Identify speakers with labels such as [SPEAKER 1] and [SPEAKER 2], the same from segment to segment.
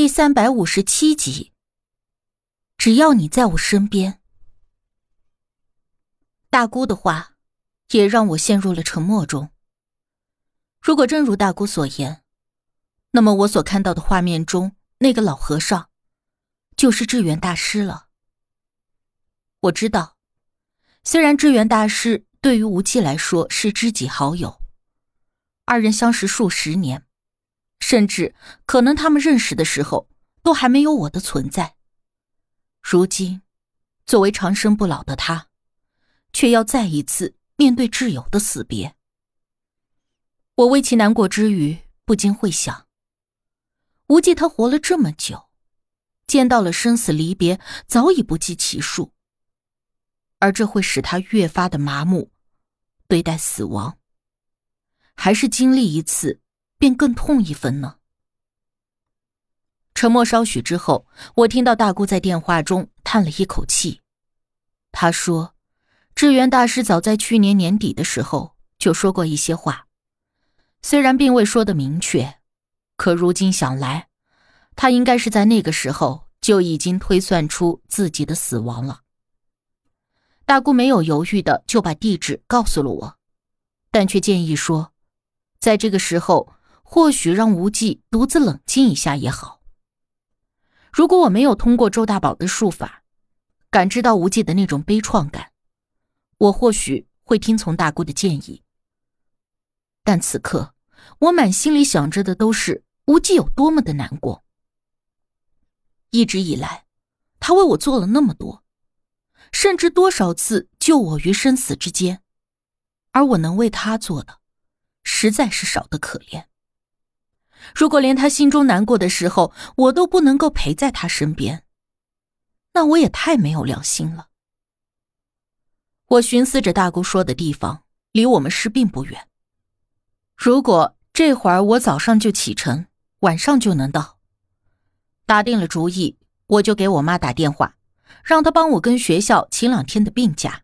[SPEAKER 1] 第三百五十七集。只要你在我身边，大姑的话也让我陷入了沉默中。如果真如大姑所言，那么我所看到的画面中那个老和尚，就是智源大师了。我知道，虽然智源大师对于无忌来说是知己好友，二人相识数十年。甚至可能，他们认识的时候都还没有我的存在。如今，作为长生不老的他，却要再一次面对挚友的死别。我为其难过之余，不禁会想：无忌他活了这么久，见到了生死离别早已不计其数，而这会使他越发的麻木对待死亡，还是经历一次？便更痛一分呢。沉默稍许之后，我听到大姑在电话中叹了一口气。她说：“智源大师早在去年年底的时候就说过一些话，虽然并未说的明确，可如今想来，他应该是在那个时候就已经推算出自己的死亡了。”大姑没有犹豫的就把地址告诉了我，但却建议说，在这个时候。或许让无忌独自冷静一下也好。如果我没有通过周大宝的术法，感知到无忌的那种悲怆感，我或许会听从大姑的建议。但此刻，我满心里想着的都是无忌有多么的难过。一直以来，他为我做了那么多，甚至多少次救我于生死之间，而我能为他做的，实在是少得可怜。如果连他心中难过的时候，我都不能够陪在他身边，那我也太没有良心了。我寻思着，大姑说的地方离我们市并不远。如果这会儿我早上就启程，晚上就能到。打定了主意，我就给我妈打电话，让她帮我跟学校请两天的病假。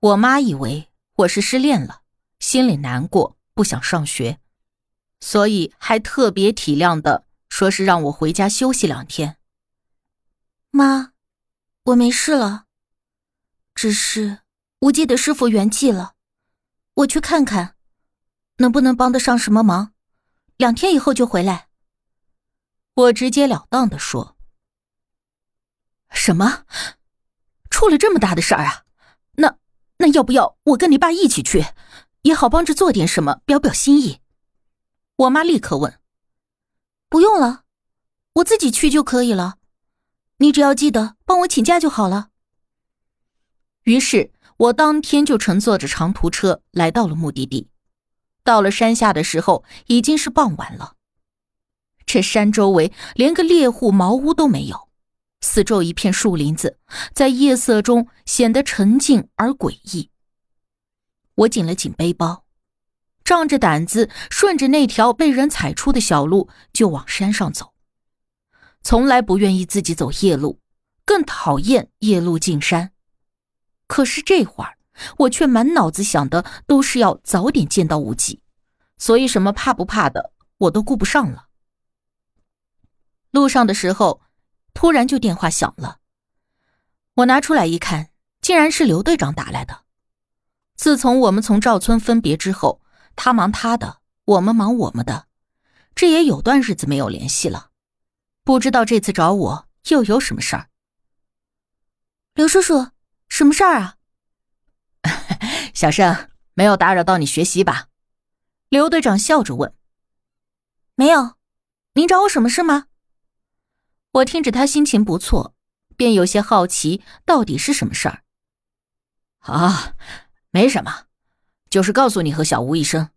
[SPEAKER 1] 我妈以为我是失恋了，心里难过，不想上学。所以还特别体谅的说是让我回家休息两天。
[SPEAKER 2] 妈，我没事了，只是无忌的师傅圆寂了，我去看看，能不能帮得上什么忙？两天以后就回来。
[SPEAKER 1] 我直截了当的说：“什么？出了这么大的事儿啊？那那要不要我跟你爸一起去，也好帮着做点什么，表表心意？”我妈立刻问：“
[SPEAKER 2] 不用了，我自己去就可以了。你只要记得帮我请假就好了。”
[SPEAKER 1] 于是，我当天就乘坐着长途车来到了目的地。到了山下的时候，已经是傍晚了。这山周围连个猎户茅屋都没有，四周一片树林子，在夜色中显得沉静而诡异。我紧了紧背包。仗着胆子，顺着那条被人踩出的小路就往山上走。从来不愿意自己走夜路，更讨厌夜路进山。可是这会儿，我却满脑子想的都是要早点见到无忌，所以什么怕不怕的我都顾不上了。路上的时候，突然就电话响了。我拿出来一看，竟然是刘队长打来的。自从我们从赵村分别之后。他忙他的，我们忙我们的，这也有段日子没有联系了。不知道这次找我又有什么事儿？
[SPEAKER 2] 刘叔叔，什么事儿啊？
[SPEAKER 3] 小盛，没有打扰到你学习吧？
[SPEAKER 1] 刘队长笑着问。
[SPEAKER 2] 没有，您找我什么事吗？
[SPEAKER 1] 我听着他心情不错，便有些好奇，到底是什么事儿？
[SPEAKER 3] 啊，没什么。就是告诉你和小吴一声，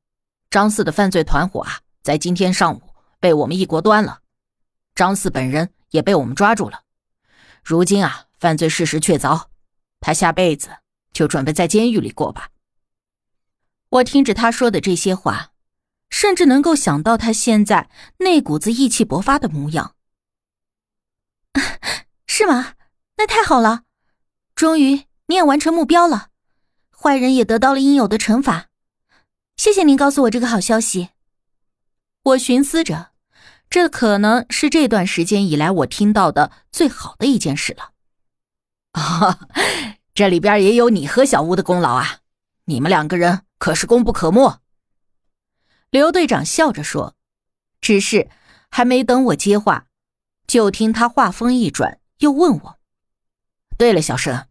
[SPEAKER 3] 张四的犯罪团伙啊，在今天上午被我们一锅端了，张四本人也被我们抓住了。如今啊，犯罪事实确凿，他下辈子就准备在监狱里过吧。
[SPEAKER 1] 我听着他说的这些话，甚至能够想到他现在那股子意气勃发的模样。
[SPEAKER 2] 是吗？那太好了，终于你也完成目标了。坏人也得到了应有的惩罚，谢谢您告诉我这个好消息。
[SPEAKER 1] 我寻思着，这可能是这段时间以来我听到的最好的一件事了。
[SPEAKER 3] 啊，这里边也有你和小吴的功劳啊！你们两个人可是功不可没。
[SPEAKER 1] 刘队长笑着说，只是还没等我接话，就听他话锋一转，又问我：“
[SPEAKER 3] 对了，小申，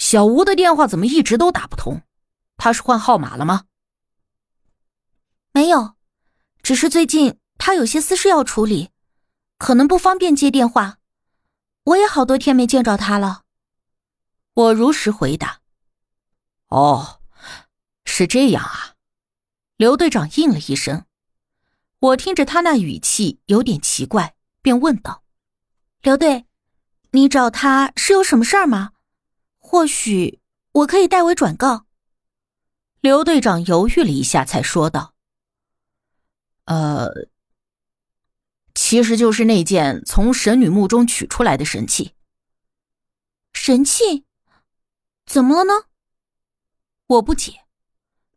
[SPEAKER 3] 小吴的电话怎么一直都打不通？他是换号码了吗？”“
[SPEAKER 2] 没有，只是最近……”他有些私事要处理，可能不方便接电话。我也好多天没见着他了。
[SPEAKER 1] 我如实回答：“
[SPEAKER 3] 哦，是这样啊。”
[SPEAKER 1] 刘队长应了一声。我听着他那语气有点奇怪，便问道：“
[SPEAKER 2] 刘队，你找他是有什么事儿吗？或许我可以代为转告。”
[SPEAKER 1] 刘队长犹豫了一下，才说道：“
[SPEAKER 3] 呃。”其实就是那件从神女墓中取出来的神器。
[SPEAKER 2] 神器？怎么了呢？
[SPEAKER 1] 我不解。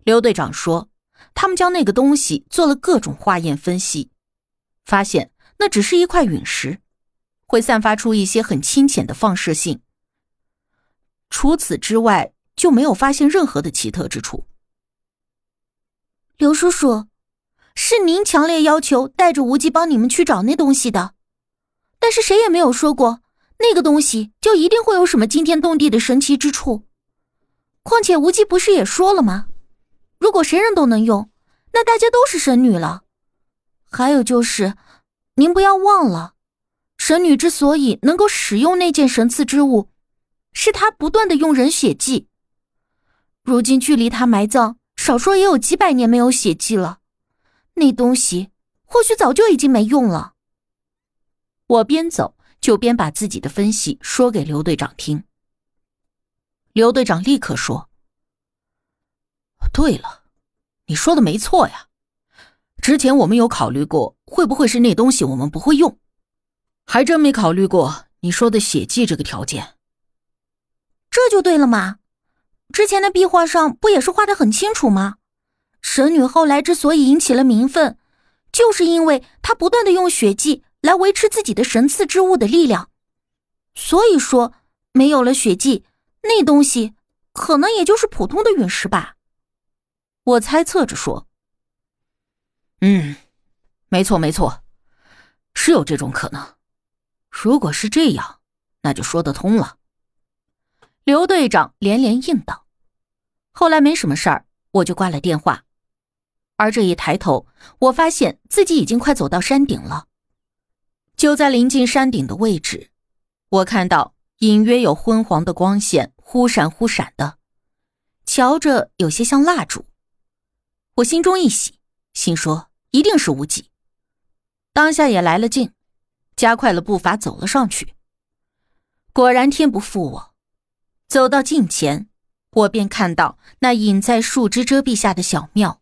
[SPEAKER 1] 刘队长说，他们将那个东西做了各种化验分析，发现那只是一块陨石，会散发出一些很清浅的放射性。除此之外，就没有发现任何的奇特之处。
[SPEAKER 2] 刘叔叔。是您强烈要求带着无忌帮你们去找那东西的，但是谁也没有说过那个东西就一定会有什么惊天动地的神奇之处。况且无忌不是也说了吗？如果谁人都能用，那大家都是神女了。还有就是，您不要忘了，神女之所以能够使用那件神赐之物，是他不断的用人血祭。如今距离他埋葬，少说也有几百年没有血祭了。那东西或许早就已经没用了。
[SPEAKER 1] 我边走就边把自己的分析说给刘队长听。刘队长立刻说：“
[SPEAKER 3] 对了，你说的没错呀。之前我们有考虑过，会不会是那东西我们不会用，还真没考虑过你说的血祭这个条件。
[SPEAKER 2] 这就对了嘛，之前的壁画上不也是画的很清楚吗？”神女后来之所以引起了民愤，就是因为她不断的用血祭来维持自己的神赐之物的力量。所以说，没有了血祭，那东西可能也就是普通的陨石吧。
[SPEAKER 1] 我猜测着说：“
[SPEAKER 3] 嗯，没错没错，是有这种可能。如果是这样，那就说得通了。”
[SPEAKER 1] 刘队长连连应道。后来没什么事儿，我就挂了电话。而这一抬头，我发现自己已经快走到山顶了。就在临近山顶的位置，我看到隐约有昏黄的光线忽闪忽闪的，瞧着有些像蜡烛。我心中一喜，心说一定是无忌。当下也来了劲，加快了步伐走了上去。果然天不负我，走到近前，我便看到那隐在树枝遮蔽下的小庙。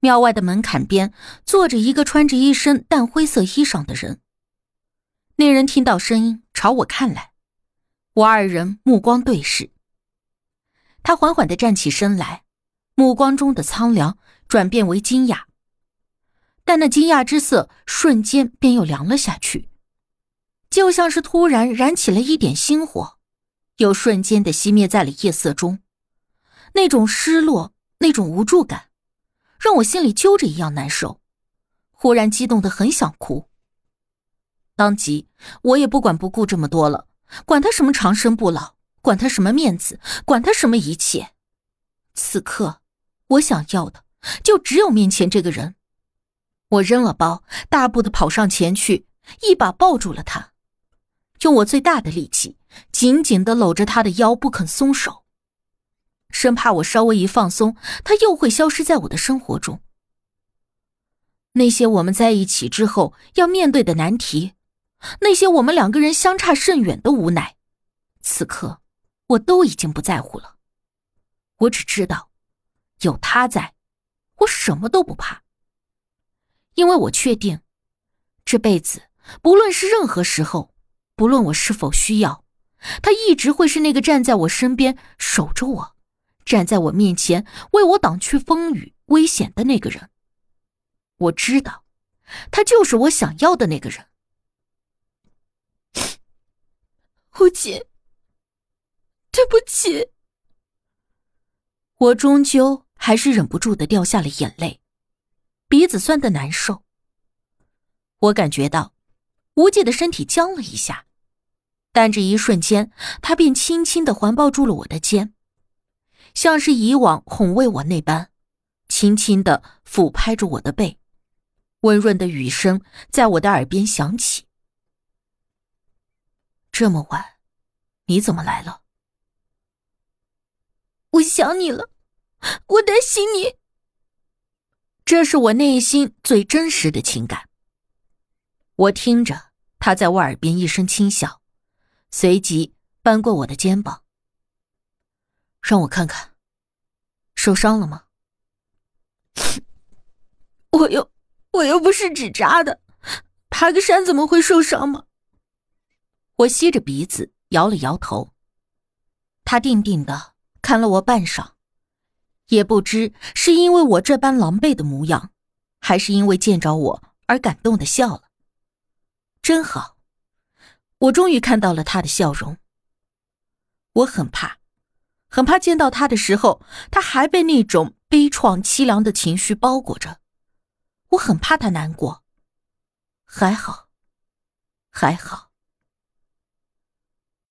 [SPEAKER 1] 庙外的门槛边坐着一个穿着一身淡灰色衣裳的人。那人听到声音朝我看来，我二人目光对视。他缓缓的站起身来，目光中的苍凉转变为惊讶，但那惊讶之色瞬间便又凉了下去，就像是突然燃起了一点星火，又瞬间的熄灭在了夜色中。那种失落，那种无助感。让我心里揪着一样难受，忽然激动的很想哭。当即，我也不管不顾这么多了，管他什么长生不老，管他什么面子，管他什么一切。此刻，我想要的就只有面前这个人。我扔了包，大步的跑上前去，一把抱住了他，用我最大的力气，紧紧的搂着他的腰，不肯松手。生怕我稍微一放松，他又会消失在我的生活中。那些我们在一起之后要面对的难题，那些我们两个人相差甚远的无奈，此刻我都已经不在乎了。我只知道，有他在，我什么都不怕。因为我确定，这辈子不论是任何时候，不论我是否需要，他一直会是那个站在我身边守着我。站在我面前为我挡去风雨危险的那个人，我知道，他就是我想要的那个人。
[SPEAKER 2] 吴姐，对不起。
[SPEAKER 1] 我终究还是忍不住的掉下了眼泪，鼻子酸的难受。我感觉到无忌的身体僵了一下，但这一瞬间，他便轻轻的环抱住了我的肩，像是以往哄慰我那般，轻轻的抚拍着我的背，温润的雨声在我的耳边响起。这么晚，你怎么来了？
[SPEAKER 2] 我想你了，我担心你。
[SPEAKER 1] 这是我内心最真实的情感。我听着他在我耳边一声轻笑，随即扳过我的肩膀，让我看看，受伤了吗？
[SPEAKER 2] 我又我又不是纸扎的，爬个山怎么会受伤吗？
[SPEAKER 1] 我吸着鼻子，摇了摇头。他定定的看了我半晌，也不知是因为我这般狼狈的模样，还是因为见着我而感动的笑了。真好，我终于看到了他的笑容。我很怕，很怕见到他的时候，他还被那种悲怆凄凉的情绪包裹着。我很怕他难过。还好，还好。